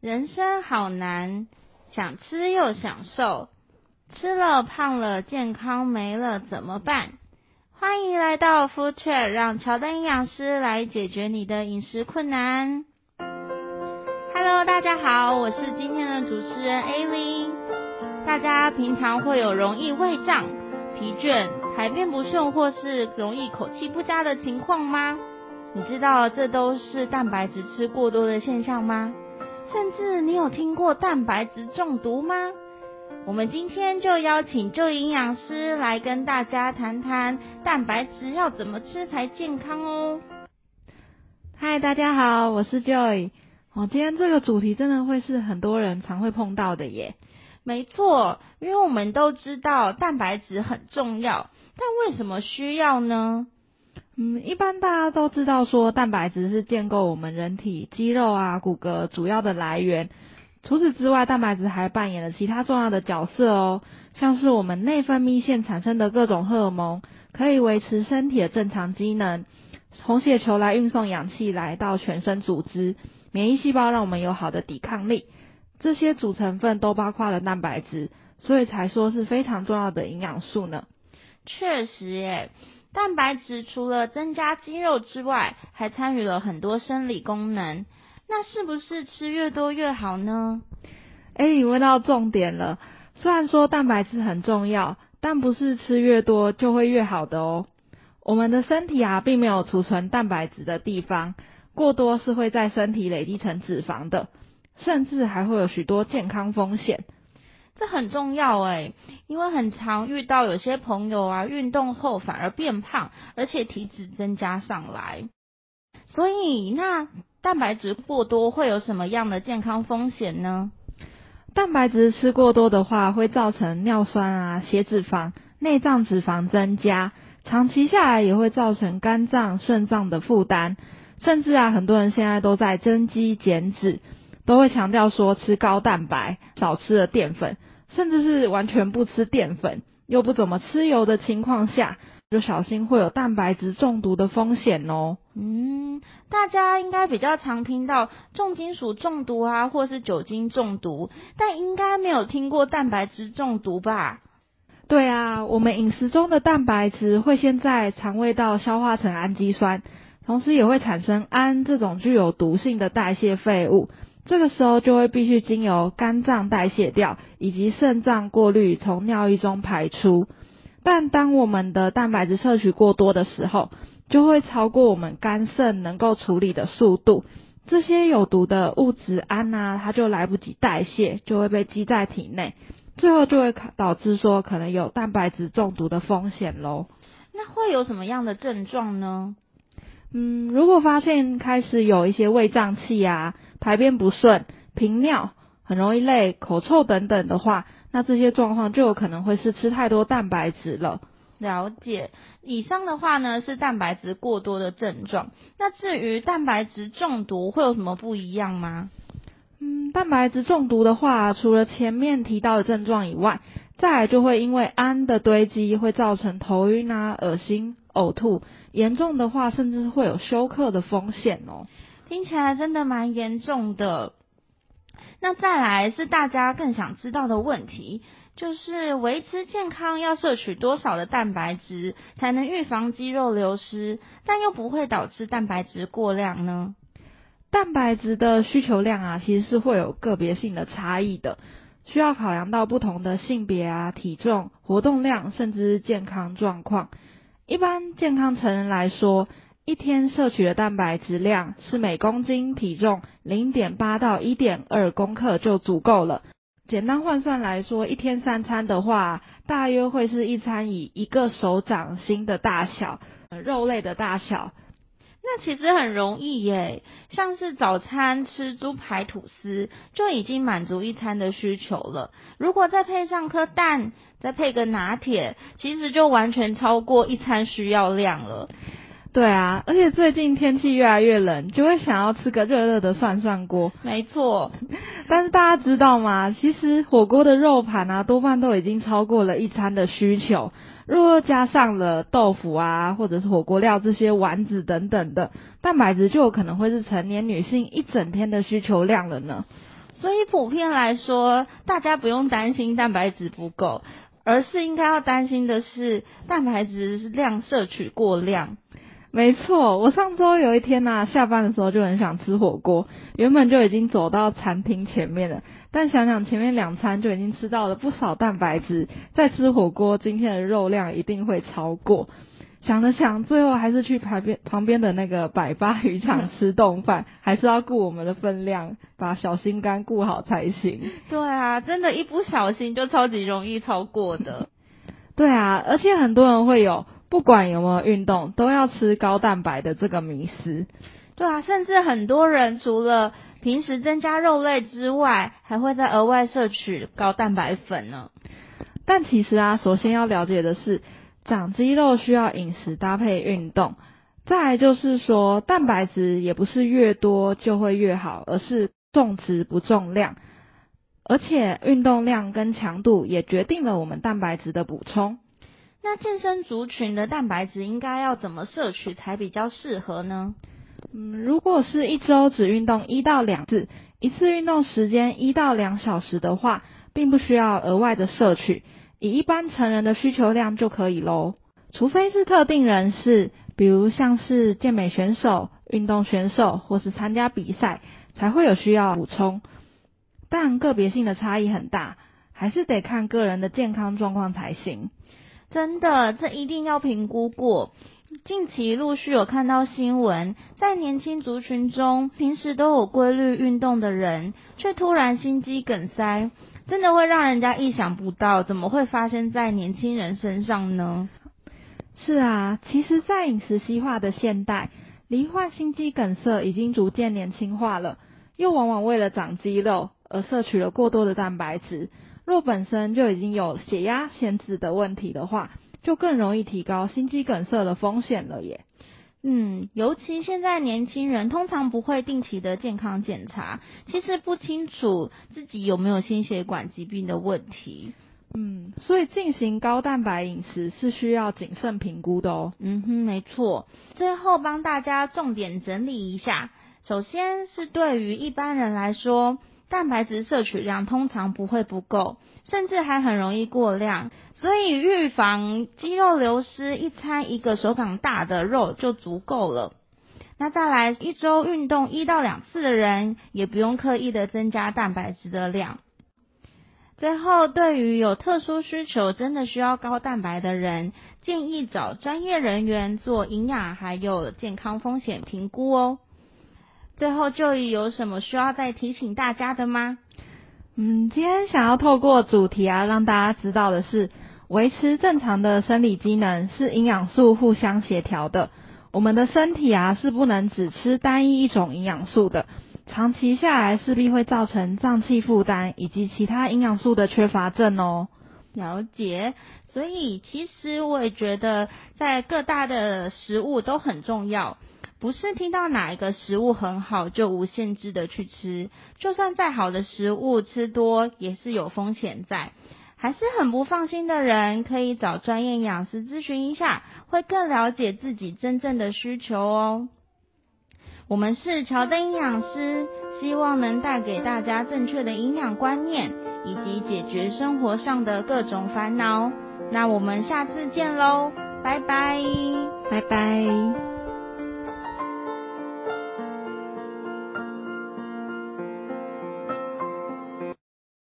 人生好难，想吃又想瘦，吃了胖了，健康没了怎么办？欢迎来到 Food Chat，让乔丹营养师来解决你的饮食困难。Hello，大家好，我是今天的主持人 Aileen。大家平常会有容易胃胀、疲倦、排便不顺，或是容易口气不佳的情况吗？你知道这都是蛋白质吃过多的现象吗？甚至你有听过蛋白质中毒吗？我们今天就邀请 Joy 营养师来跟大家谈谈蛋白质要怎么吃才健康哦。嗨，大家好，我是 Joy。哦，今天这个主题真的会是很多人常会碰到的耶。没错，因为我们都知道蛋白质很重要，但为什么需要呢？嗯，一般大家都知道说蛋白质是建构我们人体肌肉啊、骨骼主要的来源。除此之外，蛋白质还扮演了其他重要的角色哦，像是我们内分泌腺产生的各种荷尔蒙，可以维持身体的正常机能；红血球来运送氧气来到全身组织；免疫细胞让我们有好的抵抗力。这些主成分都包括了蛋白质，所以才说是非常重要的营养素呢。确实耶。蛋白质除了增加肌肉之外，还参与了很多生理功能。那是不是吃越多越好呢？哎，你问到重点了。虽然说蛋白质很重要，但不是吃越多就会越好的哦。我们的身体啊，并没有储存蛋白质的地方，过多是会在身体累积成脂肪的，甚至还会有许多健康风险。这很重要诶，因为很常遇到有些朋友啊，运动后反而变胖，而且体脂增加上来。所以，那蛋白质过多会有什么样的健康风险呢？蛋白质吃过多的话，会造成尿酸啊、血脂肪、内脏脂肪增加，长期下来也会造成肝脏、肾脏的负担，甚至啊，很多人现在都在增肌减脂，都会强调说吃高蛋白，少吃了淀粉。甚至是完全不吃淀粉，又不怎么吃油的情况下，就小心会有蛋白质中毒的风险哦。嗯，大家应该比较常听到重金属中毒啊，或是酒精中毒，但应该没有听过蛋白质中毒吧？对啊，我们饮食中的蛋白质会先在肠胃道消化成氨基酸，同时也会产生氨这种具有毒性的代谢废物。这个时候就会必须经由肝脏代谢掉，以及肾脏过滤从尿液中排出。但当我们的蛋白质摄取过多的时候，就会超过我们肝肾能够处理的速度。这些有毒的物质胺啊，它就来不及代谢，就会被积在体内，最后就会导致说可能有蛋白质中毒的风险喽。那会有什么样的症状呢？嗯，如果发现开始有一些胃胀气啊，排便不顺、频尿、很容易累、口臭等等的话，那这些状况就有可能会是吃太多蛋白质了。了解，以上的话呢是蛋白质过多的症状。那至于蛋白质中毒会有什么不一样吗？嗯，蛋白质中毒的话，除了前面提到的症状以外，再来就会因为氨的堆积会造成头晕啊、恶心、呕吐，严重的话甚至会有休克的风险哦。听起来真的蛮严重的。那再来是大家更想知道的问题，就是维持健康要摄取多少的蛋白质才能预防肌肉流失，但又不会导致蛋白质过量呢？蛋白质的需求量啊，其实是会有个别性的差异的，需要考量到不同的性别啊、体重、活动量，甚至健康状况。一般健康成人来说，一天摄取的蛋白质量是每公斤体重零点八到一点二公克就足够了。简单换算来说，一天三餐的话，大约会是一餐以一个手掌心的大小，肉类的大小。那其实很容易耶，像是早餐吃猪排吐司就已经满足一餐的需求了。如果再配上颗蛋，再配个拿铁，其实就完全超过一餐需要量了。对啊，而且最近天气越来越冷，就会想要吃个热热的涮涮锅。没错，但是大家知道吗？其实火锅的肉盘啊，多半都已经超过了一餐的需求。如果加上了豆腐啊，或者是火锅料这些丸子等等的，蛋白质就有可能会是成年女性一整天的需求量了呢。所以普遍来说，大家不用担心蛋白质不够，而是应该要担心的是蛋白质量摄取过量。没错，我上周有一天呐、啊，下班的时候就很想吃火锅，原本就已经走到餐厅前面了，但想想前面两餐就已经吃到了不少蛋白质，再吃火锅，今天的肉量一定会超过。想了想，最后还是去旁边旁边的那个百八渔场吃冻饭，还是要顾我们的分量，把小心肝顾好才行。对啊，真的，一不小心就超级容易超过的。对啊，而且很多人会有。不管有没有运动，都要吃高蛋白的这个迷思。对啊，甚至很多人除了平时增加肉类之外，还会再额外摄取高蛋白粉呢。但其实啊，首先要了解的是，长肌肉需要饮食搭配运动。再来就是说，蛋白质也不是越多就会越好，而是重质不重量。而且运动量跟强度也决定了我们蛋白质的补充。那健身族群的蛋白质应该要怎么摄取才比较适合呢？嗯，如果是一周只运动一到两次，一次运动时间一到两小时的话，并不需要额外的摄取，以一般成人的需求量就可以喽。除非是特定人士，比如像是健美选手、运动选手或是参加比赛，才会有需要补充。但个别性的差异很大，还是得看个人的健康状况才行。真的，这一定要评估过。近期陆续有看到新闻，在年轻族群中，平时都有规律运动的人，却突然心肌梗塞，真的会让人家意想不到，怎么会发生在年轻人身上呢？是啊，其实，在饮食西化的现代，罹患心肌梗塞已经逐渐年轻化了，又往往为了长肌肉而摄取了过多的蛋白质。若本身就已经有血压、血脂的问题的话，就更容易提高心肌梗塞的风险了耶。嗯，尤其现在年轻人通常不会定期的健康检查，其实不清楚自己有没有心血管疾病的问题。嗯，所以进行高蛋白饮食是需要谨慎评估的哦。嗯哼，没错。最后帮大家重点整理一下，首先是对于一般人来说。蛋白质摄取量通常不会不够，甚至还很容易过量，所以预防肌肉流失，一餐一个手掌大的肉就足够了。那再来，一周运动一到两次的人，也不用刻意的增加蛋白质的量。最后，对于有特殊需求，真的需要高蛋白的人，建议找专业人员做营养还有健康风险评估哦。最后，就有什么需要再提醒大家的吗？嗯，今天想要透过主题啊，让大家知道的是，维持正常的生理机能是营养素互相协调的。我们的身体啊，是不能只吃单一一种营养素的，长期下来势必会造成脏器负担以及其他营养素的缺乏症哦。了解，所以其实我也觉得，在各大的食物都很重要。不是听到哪一个食物很好就无限制的去吃，就算再好的食物吃多也是有风险在。还是很不放心的人，可以找专业营养师咨询一下，会更了解自己真正的需求哦。我们是乔登营养师，希望能带给大家正确的营养观念，以及解决生活上的各种烦恼。那我们下次见喽，拜拜，拜拜。